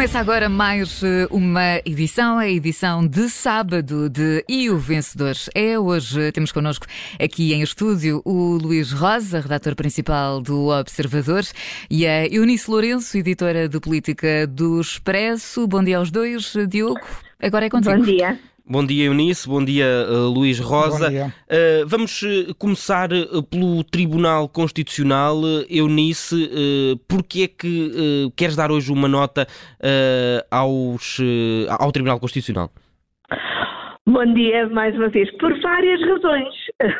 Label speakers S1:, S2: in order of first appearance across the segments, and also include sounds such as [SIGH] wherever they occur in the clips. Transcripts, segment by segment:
S1: Começa agora mais eh, uma edição, a edição de sábado de E o Vencedor. É hoje, temos connosco aqui em estúdio o Luís Rosa, redator principal do Observador, e a Eunice Lourenço, editora de política do Expresso. Bom dia aos dois, Diogo. Agora é contigo.
S2: Bom dia.
S3: Bom dia, Eunice. Bom dia, uh, Luís Rosa.
S4: Bom dia.
S3: Uh, vamos uh, começar pelo Tribunal Constitucional. Eunice, uh, porque é que uh, queres dar hoje uma nota uh, aos, ao Tribunal Constitucional?
S2: Bom dia mais uma vez. Por várias razões. [LAUGHS]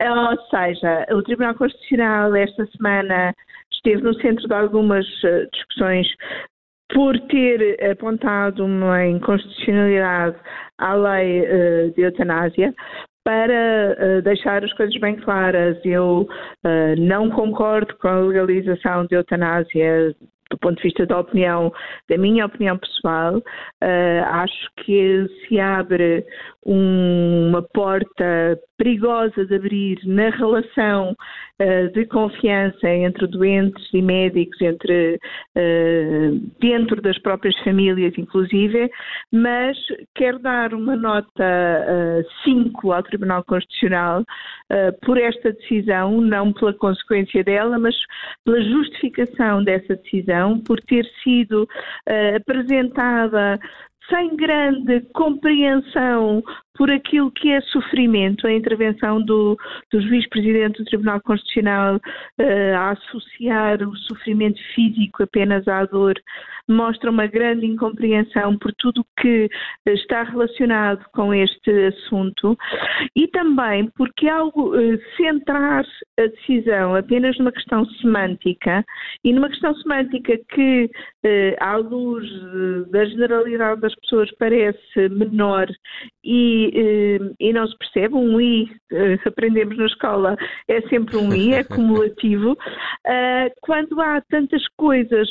S2: Ou seja, o Tribunal Constitucional esta semana esteve no centro de algumas eh, discussões por ter apontado uma inconstitucionalidade à lei eh, de eutanásia. Para eh, deixar as coisas bem claras, eu eh, não concordo com a legalização de eutanásia do ponto de vista da opinião, da minha opinião pessoal, acho que se abre um- uma porta perigosa de abrir na relação eh, de confiança entre doentes e médicos, entre eh, dentro das próprias famílias, inclusive, mas quero dar uma nota 5 ao Tribunal Constitucional eh, por esta decisão, não pela consequência dela, mas pela justificação dessa decisão, por ter sido eh, apresentada sem grande compreensão por aquilo que é sofrimento, a intervenção do, do juiz-presidente do Tribunal Constitucional eh, a associar o sofrimento físico apenas à dor, mostra uma grande incompreensão por tudo o que eh, está relacionado com este assunto e também porque ao eh, centrar a decisão apenas numa questão semântica e numa questão semântica que, eh, à luz da generalidade das pessoas, parece menor e, eh, e não se percebe, um I, eh, aprendemos na escola, é sempre um I, é [LAUGHS] cumulativo, quando há tantas coisas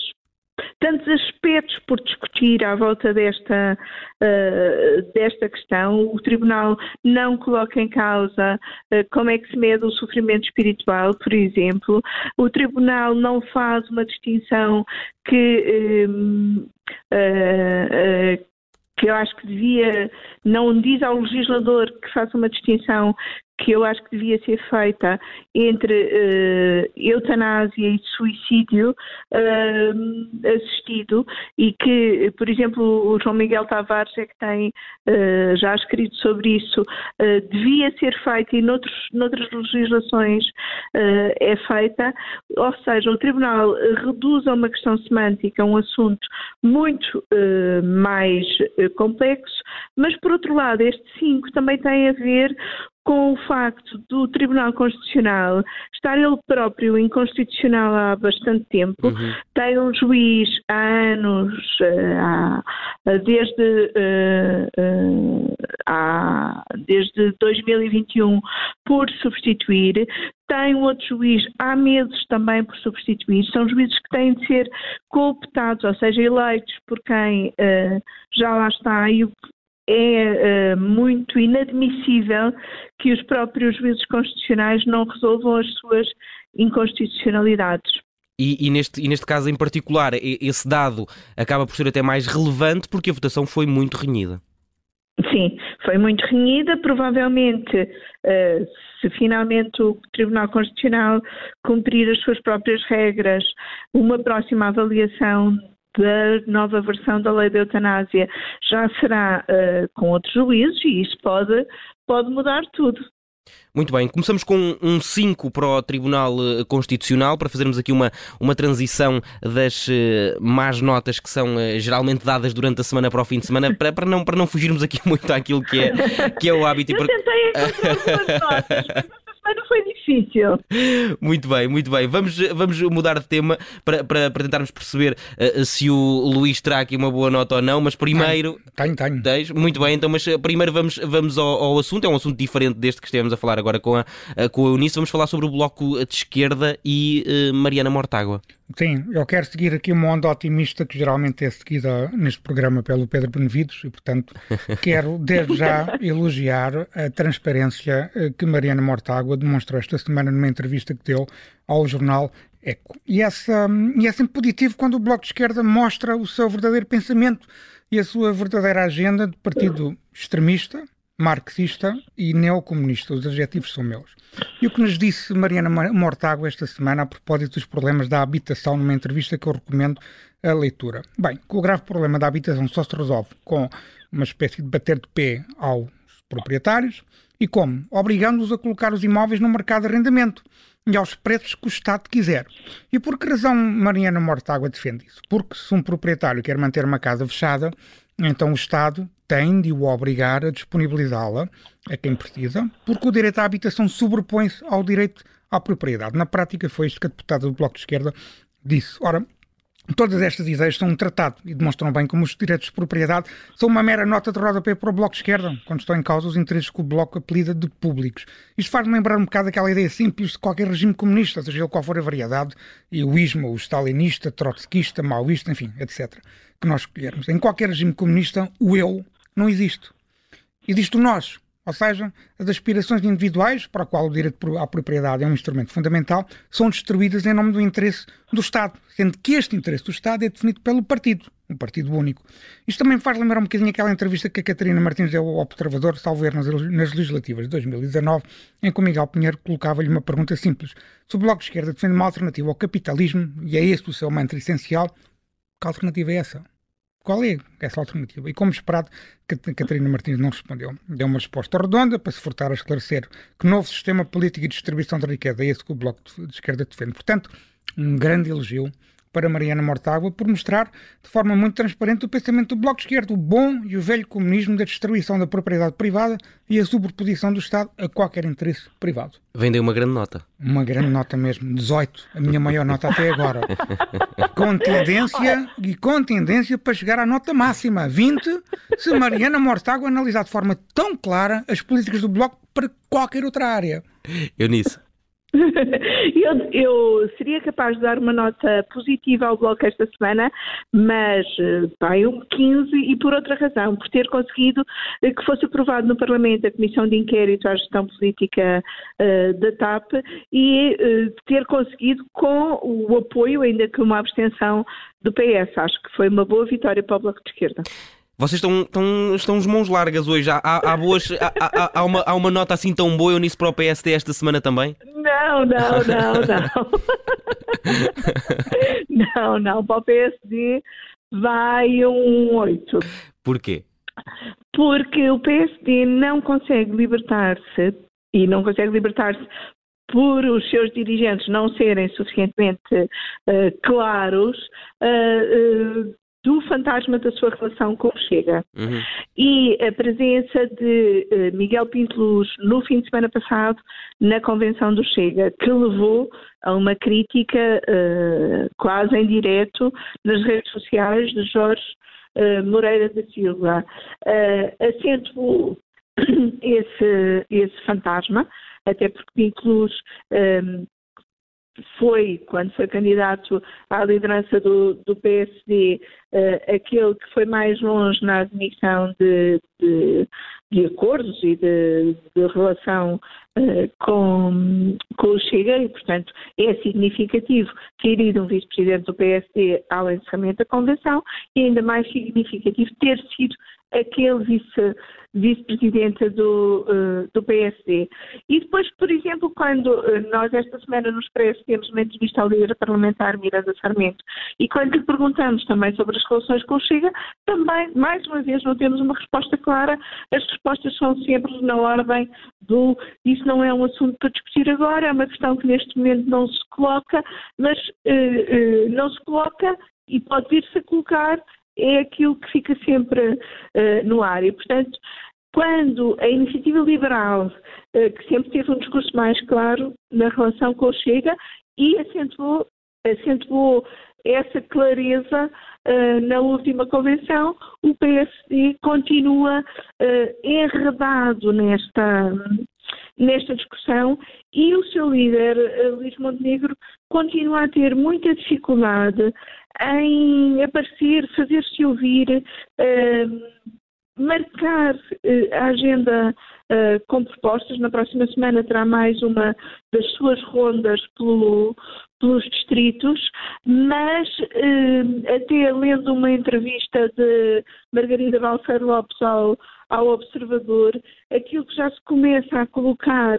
S2: tantos aspectos por discutir à volta desta, eh, desta questão. O Tribunal não coloca em causa eh, como é que se mede o sofrimento espiritual, por exemplo. O Tribunal não faz uma distinção que. eh, que eu acho que devia, não diz ao legislador que faça uma distinção que eu acho que devia ser feita entre eh, eutanásia e suicídio eh, assistido e que, por exemplo, o João Miguel Tavares é que tem eh, já escrito sobre isso, devia ser feita e noutros, noutras legislações é feita, ou seja, o Tribunal reduz a uma questão semântica um assunto muito mais complexo, mas por outro lado, este 5 também tem a ver com o facto do Tribunal Constitucional estar ele próprio inconstitucional há bastante tempo, tem um juiz há anos, eh, há- desde, eh, eh, há- desde 2021, por substituir, tem um outro juiz há meses também por substituir, são juízes que têm de ser cooptados, ou seja, eleitos por quem eh, já lá está. E o é eh, muito inadmissível que os próprios juízes constitucionais não resolvam as suas inconstitucionalidades.
S3: E, e neste, e neste caso em particular, esse dado acaba por ser até mais relevante porque a votação foi muito renhida.
S2: Sim, foi muito renhida. Provavelmente, eh, se finalmente o Tribunal Constitucional cumprir as suas próprias regras, uma próxima avaliação da nova versão da lei da eutanásia já será eh, com outros juízes e isso pode, pode mudar tudo.
S3: Muito bem, começamos com um 5 para o Tribunal eh, Constitucional, para fazermos aqui uma, uma transição das eh, más notas que são geralmente dadas durante a semana para o fim de semana, para, para, não, para não fugirmos aqui [LAUGHS] muito àquilo que é, que é o hábito. e
S2: Eu
S3: para-
S2: tentei encontrar algumas [LAUGHS] notas, mas esta semana foi difícil.
S3: Muito bem, muito bem. Vamos, vamos mudar de tema para, para, para tentarmos perceber eh, se o Luís terá aqui uma boa nota ou não, mas primeiro.
S4: Tenho, tenho.
S3: Tens? Muito bem, então, mas eh, primeiro vamos, vamos ao, ao assunto. É um assunto diferente deste que estivemos a falar agora com a, eh, com a Eunice. Vamos falar sobre o Bloco de Esquerda e eh, Mariana Mortágua.
S4: Sim, eu quero seguir aqui uma onda otimista que geralmente é seguida neste programa pelo Pedro Benevides e, portanto, [LAUGHS] quero desde já elogiar a transparência eh, que Mariana Mortágua demonstrou esta semana numa entrevista que deu ao jornal eco. E, essa, e é sempre positivo quando o Bloco de Esquerda mostra o seu verdadeiro pensamento e a sua verdadeira agenda de partido extremista, marxista e neocomunista. Os adjetivos são meus. E o que nos disse Mariana Mortágua esta semana a propósito dos problemas da habitação, numa entrevista que eu recomendo a leitura. Bem, o grave problema da habitação só se resolve com uma espécie de bater de pé aos proprietários e como? Obrigando-os a colocar os imóveis no mercado de arrendamento e aos preços que o Estado quiser. E por que razão Mariana Mortágua defende isso? Porque se um proprietário quer manter uma casa fechada, então o Estado tem de o obrigar a disponibilizá-la a quem precisa, porque o direito à habitação sobrepõe-se ao direito à propriedade. Na prática foi isto que a deputada do Bloco de Esquerda disse. Ora, Todas estas ideias são um tratado e demonstram bem como os direitos de propriedade são uma mera nota de rodapé para o Bloco de Esquerda, quando estão em causa os interesses que o Bloco apelida de públicos. Isto faz-me lembrar um bocado aquela ideia simples de qualquer regime comunista, seja ele qual for a variedade, e o ismo, o stalinista, trotskista, maoísta, enfim, etc., que nós escolhermos. Em qualquer regime comunista, o eu não existe. Existe o nós. Ou seja, as aspirações individuais, para a qual o direito à propriedade é um instrumento fundamental, são destruídas em nome do interesse do Estado, sendo que este interesse do Estado é definido pelo partido, um partido único. Isto também me faz lembrar um bocadinho aquela entrevista que a Catarina Martins deu ao Observador, salvo erro, nas legislativas de 2019, em que o Miguel Pinheiro colocava-lhe uma pergunta simples. Se o Bloco de Esquerda defende uma alternativa ao capitalismo, e é esse o seu mantra essencial, que alternativa é essa? qual é essa alternativa? E como esperado, Catarina Martins não respondeu. Deu uma resposta redonda para se furtar a esclarecer que novo sistema político e distribuição de riqueza é esse que o Bloco de Esquerda defende. Portanto, um grande elogio para Mariana Mortágua por mostrar de forma muito transparente o pensamento do Bloco de Esquerda, o bom e o velho comunismo da destruição da propriedade privada e a sobreposição do Estado a qualquer interesse privado.
S3: Vendeu uma grande nota.
S4: Uma grande nota mesmo, 18, a minha maior nota até agora. [LAUGHS] com tendência e com tendência para chegar à nota máxima, 20, se Mariana Mortágua analisar de forma tão clara as políticas do Bloco para qualquer outra área.
S3: Eu nisso. [LAUGHS]
S2: eu, eu, seria capaz de dar uma nota positiva ao Bloco esta semana, mas vai um 15 e por outra razão, por ter conseguido eh, que fosse aprovado no Parlamento a Comissão de Inquérito à Gestão Política uh, da TAP e uh, ter conseguido com o apoio, ainda que uma abstenção, do PS. Acho que foi uma boa vitória para o Bloco de Esquerda.
S3: Vocês estão, estão, estão de mãos largas hoje. Há, há, boas, há, há, uma, há uma nota assim tão boa eu nisso para o PSD esta semana também?
S2: Não, não, não, não. [LAUGHS] não, não. Para o PSD vai um 8.
S3: Porquê?
S2: Porque o PSD não consegue libertar-se e não consegue libertar-se por os seus dirigentes não serem suficientemente uh, claros, uh, uh, do fantasma da sua relação com o Chega. Uhum. E a presença de uh, Miguel Pinto Luz no fim de semana passado na convenção do Chega, que levou a uma crítica uh, quase em direto nas redes sociais de Jorge uh, Moreira da Silva, acentuou [CLEARS THROAT] esse, esse fantasma, até porque Pinto Luz foi, quando foi candidato à liderança do, do PSD, uh, eh, aquele que foi mais longe na admissão de, de, de acordos e de, de relação uh, com, com o Chega e, portanto, é significativo ter ido um vice-presidente do PSD ao encerramento da convenção e ainda mais significativo ter sido aquele vice, vice-presidente do, uh, do PSD. E depois, por exemplo, quando uh, nós esta semana nos Expresso temos uma entrevista ao líder parlamentar Miranda Sarmento e quando lhe perguntamos também sobre as relações com o Chega, também, mais uma vez, não temos uma resposta clara. As respostas são sempre na ordem do isso não é um assunto para discutir agora, é uma questão que neste momento não se coloca, mas uh, não se coloca e pode vir-se a colocar é aquilo que fica sempre uh, no ar. E, portanto, quando a iniciativa liberal, uh, que sempre teve um discurso mais claro na relação com o Chega, e acentuou, acentuou essa clareza uh, na última convenção, o PSD continua enredado nesta, nesta discussão e o seu líder, Luís Montenegro, continua a ter muita dificuldade em aparecer, fazer-se ouvir, uh, marcar a agenda com propostas. Na próxima semana terá mais uma das suas rondas pelo, pelos distritos, mas até lendo uma entrevista de Margarida Balcer Lopes ao ao observador aquilo que já se começa a colocar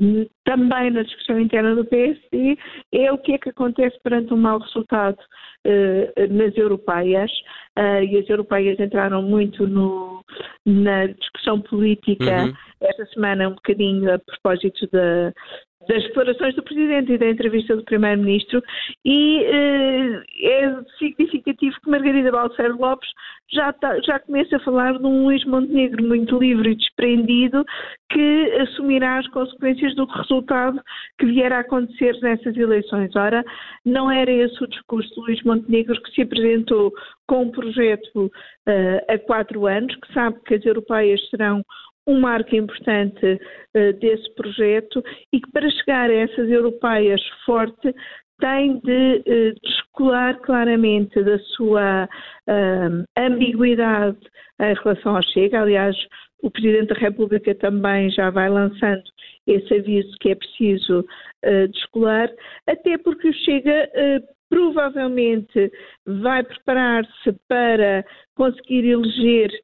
S2: hum, também na discussão interna do PSD é o que é que acontece perante um mau resultado uh, nas europeias uh, e as europeias entraram muito no, na discussão política uhum. esta semana um bocadinho a propósito da, das declarações do Presidente e da entrevista do Primeiro-Ministro e eh, é significativo que Margarida Balcer Lopes já, tá, já começa a falar de um Luís Montenegro muito livre e desprendido que assumirá as consequências do resultado que vier a acontecer nessas eleições. Ora, não era esse o discurso de Luís Montenegro que se apresentou com um projeto uh, há quatro anos, que sabe que as europeias serão um marco importante uh, desse projeto e que para chegar a essas europeias forte tem de uh, descolar claramente da sua uh, ambiguidade em relação ao Chega. Aliás, o Presidente da República também já vai lançando esse aviso que é preciso uh, descolar, até porque o Chega provavelmente vai preparar-se para conseguir eleger eh,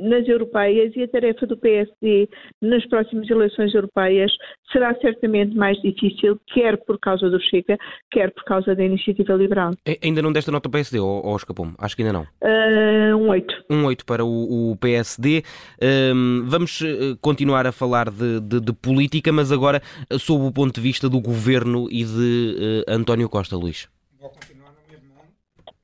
S2: nas europeias e a tarefa do PSD nas próximas eleições europeias será certamente mais difícil, quer por causa do Chega, quer por causa da iniciativa liberal.
S3: E, ainda não desta nota ao PSD, ou, ou escapou-me? Acho que ainda não.
S2: Uh, um 8.
S3: Um 8 para o, o PSD. Um, vamos eh, continuar a falar de, de, de, política, mas agora sob o ponto de vista do governo e de uh, António Costa, Luís.
S4: Vou continuar na mesma onda,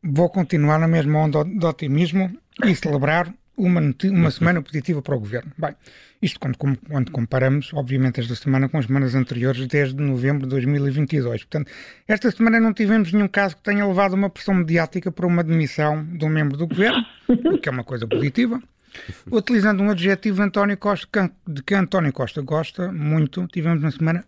S4: Vou continuar na mesma onda de otimismo e celebrar uma, uma semana positiva para o governo. Bem, isto quando, quando comparamos, obviamente, esta semana com as semanas anteriores, desde novembro de 2022. Portanto, esta semana não tivemos nenhum caso que tenha levado uma pressão mediática para uma demissão de um membro do governo, [LAUGHS] o que é uma coisa positiva. Utilizando um adjetivo de, António Costa, de que António Costa gosta muito, tivemos uma semana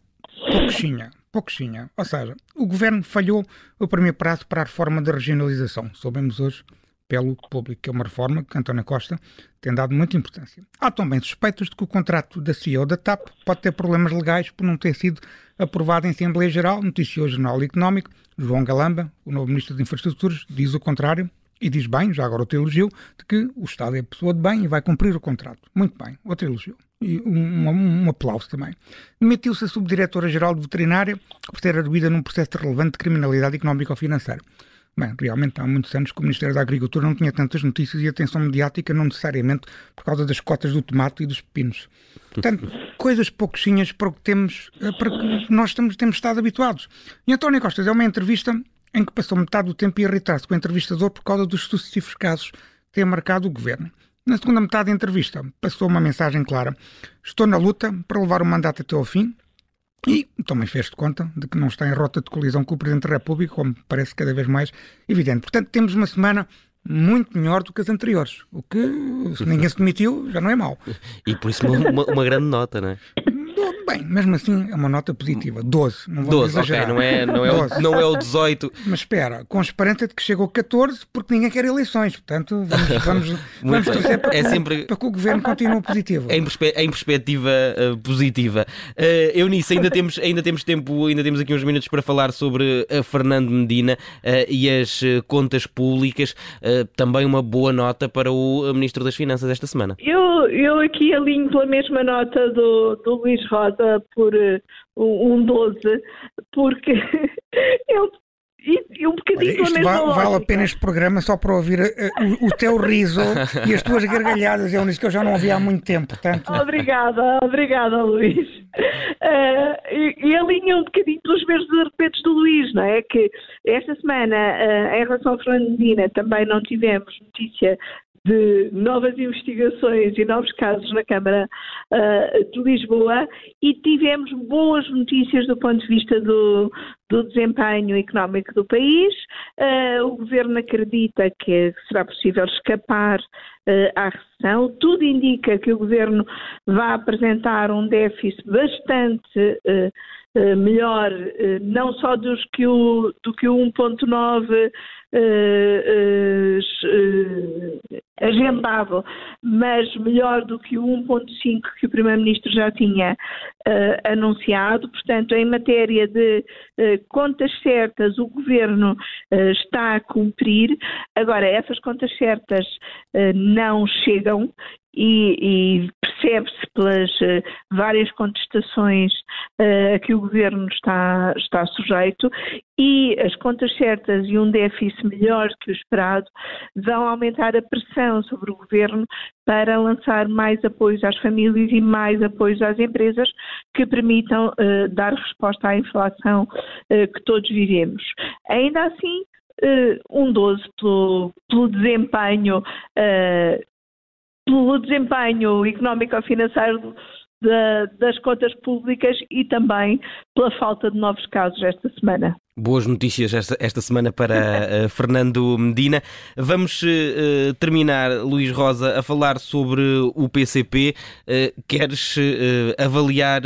S4: pouquinha. Pouquinha. Ou seja, o governo falhou o primeiro prazo para a reforma da regionalização. Soubemos hoje pelo público, que é uma reforma que António Costa tem dado muita importância. Há também suspeitas de que o contrato da CEO da TAP pode ter problemas legais por não ter sido aprovado em Assembleia Geral, noticiou o Jornal Económico. João Galamba, o novo Ministro de Infraestruturas, diz o contrário e diz bem, já agora outro elogio, de que o Estado é pessoa de bem e vai cumprir o contrato. Muito bem, outro elogio. E um, um, um aplauso também. Demitiu-se a Subdiretora-Geral de Veterinária por ter arguída num processo relevante de criminalidade económica ou financeira. Bem, realmente há muitos anos que o Ministério da Agricultura não tinha tantas notícias e atenção mediática, não necessariamente por causa das cotas do tomate e dos pepinos. Portanto, coisas pouquinhas para o que temos, eh, para que nós temos estado habituados. E António Costa é uma entrevista em que passou metade do tempo a irritar-se com o entrevistador por causa dos sucessivos casos que têm marcado o governo. Na segunda metade da entrevista, passou uma mensagem clara: Estou na luta para levar o mandato até ao fim, e também fez de conta de que não está em rota de colisão com o Presidente da República, como parece cada vez mais evidente. Portanto, temos uma semana muito melhor do que as anteriores. O que, se ninguém se demitiu, já não é mau. [LAUGHS]
S3: E por isso uma, uma grande nota, não é? [LAUGHS]
S4: Bem, mesmo assim é uma nota positiva. 12.
S3: Não 12, exagerar. ok, não é, não, é o, não é o 18.
S4: Mas espera, com esperança de que chegou 14, porque ninguém quer eleições. Portanto, vamos, [LAUGHS] vamos, vamos torcer para, é que, sempre... para que o governo continue positivo. [LAUGHS]
S3: Em, perspe em perspectiva uh, positiva. Uh, Eunice, ainda temos, ainda temos tempo, ainda temos aqui uns minutos para falar sobre a Fernando Medina uh, e as contas públicas. Uh, também uma boa nota para o Ministro das Finanças esta semana.
S2: Eu, eu aqui alinho pela mesma nota do, do Luís Rosa por uh, um 12, porque [LAUGHS] ele e, um bocadinho
S4: Olha, vale, vale a pena este programa só para ouvir uh, o, o, teu riso e as tuas gargalhadas. É um que eu já não ouvi há muito tempo. Portanto...
S2: Obrigada, obrigada, Luís. Uh, e, e alinha um bocadinho pelos mesmos repetos do Luís, não é? Que esta semana, uh, em relação à Fernandina, também não tivemos notícia de novas investigações e novos casos na Câmara uh, de Lisboa e tivemos boas notícias do ponto de vista do, do desempenho económico do país. Uh, o Governo acredita que será possível escapar uh, à recessão. Tudo indica que o Governo vai apresentar um déficit bastante melhor, não só dos que o, do que o 1.9 uh, uh, agendado, mas melhor do que o 1.5 que o Primeiro-Ministro já tinha anunciado. Portanto, em matéria de contas certas, o Governo está a cumprir. Agora, essas contas certas não chegam e, e percebe-se pelas uh, várias contestações uh, a que o governo está, está sujeito e as contas certas e um déficit melhor que o esperado vão aumentar a pressão sobre o governo para lançar mais apoios às famílias e mais apoios às empresas que permitam uh, dar resposta à inflação que todos vivemos. Ainda assim, um 12 pelo, pelo desempenho pelo desempenho económico-financeiro das contas públicas e também pela falta de novos casos esta semana.
S3: Boas notícias esta, esta semana para uh, [LAUGHS] Fernando Medina. Vamos uh, terminar, Luís Rosa, a falar sobre o PCP. Uh, queres avaliar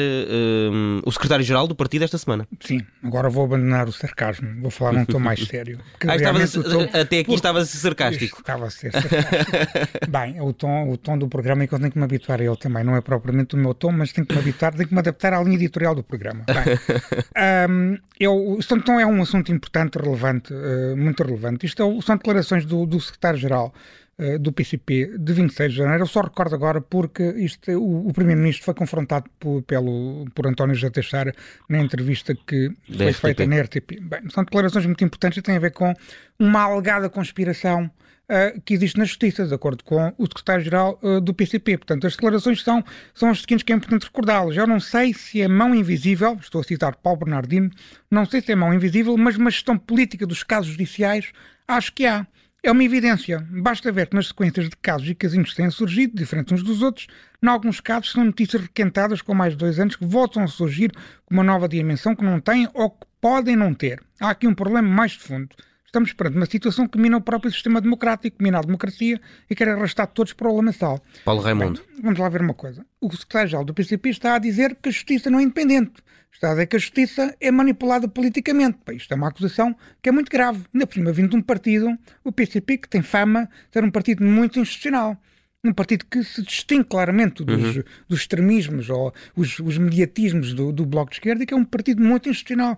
S3: o secretário-geral do partido esta semana?
S4: Sim, agora vou abandonar o sarcasmo, vou falar num tom mais [LAUGHS] sério.
S3: Ah, tom... Até aqui estava a ser sarcástico.
S4: Estava a ser sarcástico. Bem, o tom, o tom do programa é que eu tenho que me habituar a ele também. Não é propriamente o meu tom, mas tenho que me habituar, tenho que me adaptar à linha editorial do programa. Bem, [LAUGHS] um, eu, o tom é um assunto importante, relevante, uh, muito relevante. Isto é, são declarações do, do secretário-geral uh, do PCP de 26 de janeiro. Eu só recordo agora porque isto, o, o primeiro-ministro foi confrontado por, pelo, por António José Teixeira na entrevista que foi RTP. feita na RTP. Bem, são declarações muito importantes e têm a ver com uma alegada conspiração uh, que existe na Justiça, de acordo com o secretário-geral uh, do PCP. Portanto, as declarações são, são as seguintes que é importante recordá-las. Eu não sei se é mão invisível, estou a citar Paulo Bernardino, não sei se é mão invisível, mas uma gestão política dos casos judiciais, acho que há. É uma evidência. Basta ver que nas sequências de casos e casinhos têm surgido, diferentes uns dos outros, em alguns casos são notícias requentadas com mais de dois anos que voltam a surgir com uma nova dimensão que não têm ou que podem não ter. Há aqui um problema mais de fundo. Estamos perante uma situação que mina o próprio sistema democrático, mina a democracia e quer arrastar todos para o lamaçal.
S3: Paulo Raimundo.
S4: Bem, vamos lá ver uma coisa. O secretário-geral do PCP está a dizer que a justiça não é independente. Está a dizer que a justiça é manipulada politicamente. Bem, isto é uma acusação que é muito grave. Ainda por cima, vindo de um partido, o PCP, que tem fama de ser um partido muito institucional um partido que se distingue claramente dos, uhum. dos extremismos ou os, os mediatismos do, do Bloco de Esquerda e que é um partido muito institucional.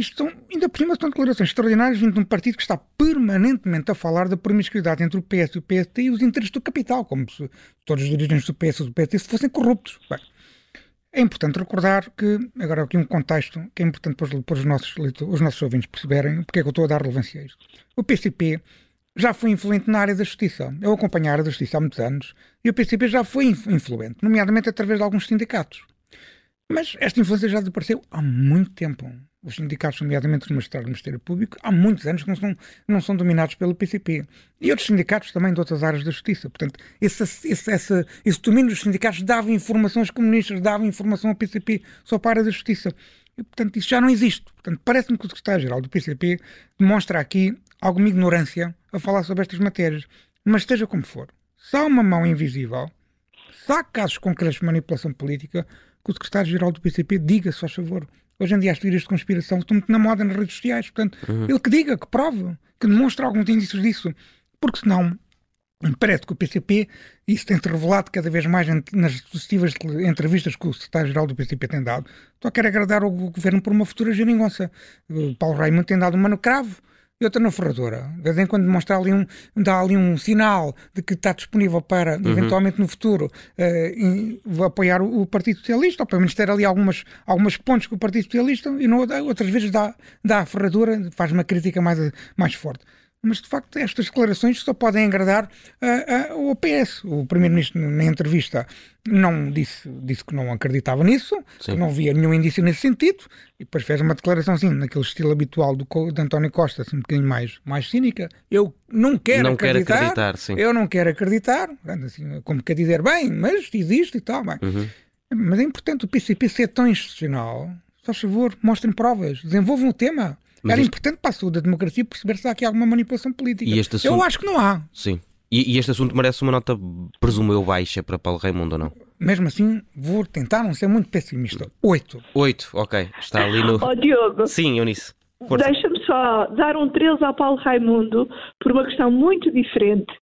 S4: Isto são, ainda por cima, são declarações extraordinárias vindo de um partido que está permanentemente a falar da promiscuidade entre o PS e o PST e os interesses do capital, como se todos os dirigentes do PS e do PST fossem corruptos. Bem, é importante recordar que, agora aqui um contexto que é importante para os, para os nossos, os nossos ouvintes perceberem porque é que eu estou a dar relevância a isto. O PCP já foi influente na área da justiça. Eu acompanho a área da justiça há muitos anos e o PCP já foi influente, nomeadamente através de alguns sindicatos. Mas esta influência já desapareceu há muito tempo os sindicatos, nomeadamente os magistrados do Ministério Público, há muitos anos que não são, não são dominados pelo PCP. E outros sindicatos também de outras áreas da justiça. Portanto, esse, esse, esse, esse domínio dos sindicatos dava informação aos comunistas, dava informação ao PCP só para a área da justiça. E, portanto, isso já não existe. Portanto, parece-me que o secretário-geral do PCP demonstra aqui alguma ignorância a falar sobre estas matérias. Mas esteja como for, se há uma mão invisível, se há casos concretos de manipulação política, que o secretário-geral do PCP diga, se faz favor, Hoje em dia as teorias de conspiração estão muito na moda nas redes sociais, portanto, uhum. ele que diga, que prove, que demonstre alguns indícios disso, porque senão parece que o PCP, isso tem-se revelado cada vez mais nas sucessivas entrevistas que o secretário-geral do PCP tem dado, só quer agradar o governo por uma futura geringonça. O Paulo Raimundo tem dado um mano cravo, e outra na ferradura. De vez em quando mostra ali um, dá ali um sinal de que está disponível para, uhum. eventualmente no futuro, uh, apoiar o, o, Partido Socialista, ou pelo menos ter ali algumas, algumas pontos com o Partido Socialista, e no, outras vezes dá, dá a ferradura, faz uma crítica mais, mais forte mas de facto estas declarações só podem agradar uh, uh, ao PS. O Primeiro-Ministro, na entrevista, não disse, disse que não acreditava nisso, Sim. que não via nenhum indício nesse sentido, e depois fez uma declaração assim, naquele estilo habitual do, de António Costa, assim, um bocadinho mais, mais cínica. Eu não quero não acreditar. Quero acreditar sim. Eu não quero acreditar, assim, como quer dizer, bem, mas existe e tal. Bem. Uhum. Mas é importante o PCP ser tão institucional. Só favor, mostrem provas, desenvolvam o tema. Mas Era isto... importante para a saúde da democracia perceber se há aqui alguma manipulação política. Assunto... Eu acho que não há.
S3: Sim. E, e, este assunto merece uma nota, presumo eu, baixa para Paulo Raimundo ou não?
S4: Mesmo assim, vou tentar não ser muito pessimista. Oito.
S3: Oito, ok. Está ali no.
S2: Oh, Diogo.
S3: Sim, Eunice.
S2: Deixa-me só dar um 13 ao Paulo Raimundo por uma questão muito diferente,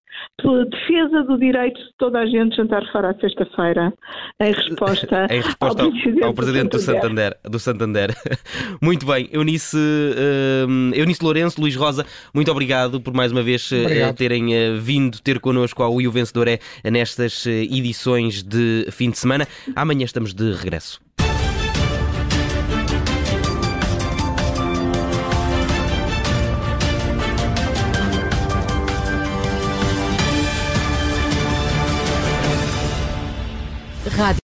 S2: pela defesa do direito de toda a gente jantar fora à sexta-feira, em resposta, [LAUGHS]
S3: em resposta
S2: ao, presidente,
S3: ao presidente do Santander. Do Santander. [LAUGHS] Muito bem, Eunice, uh, Eunice Lourenço, Luís Rosa, muito obrigado por mais uma vez uh, terem uh, vindo ter connosco ao E o Vencedor é nestas edições de fim de semana. Amanhã estamos de regresso.
S1: Radio.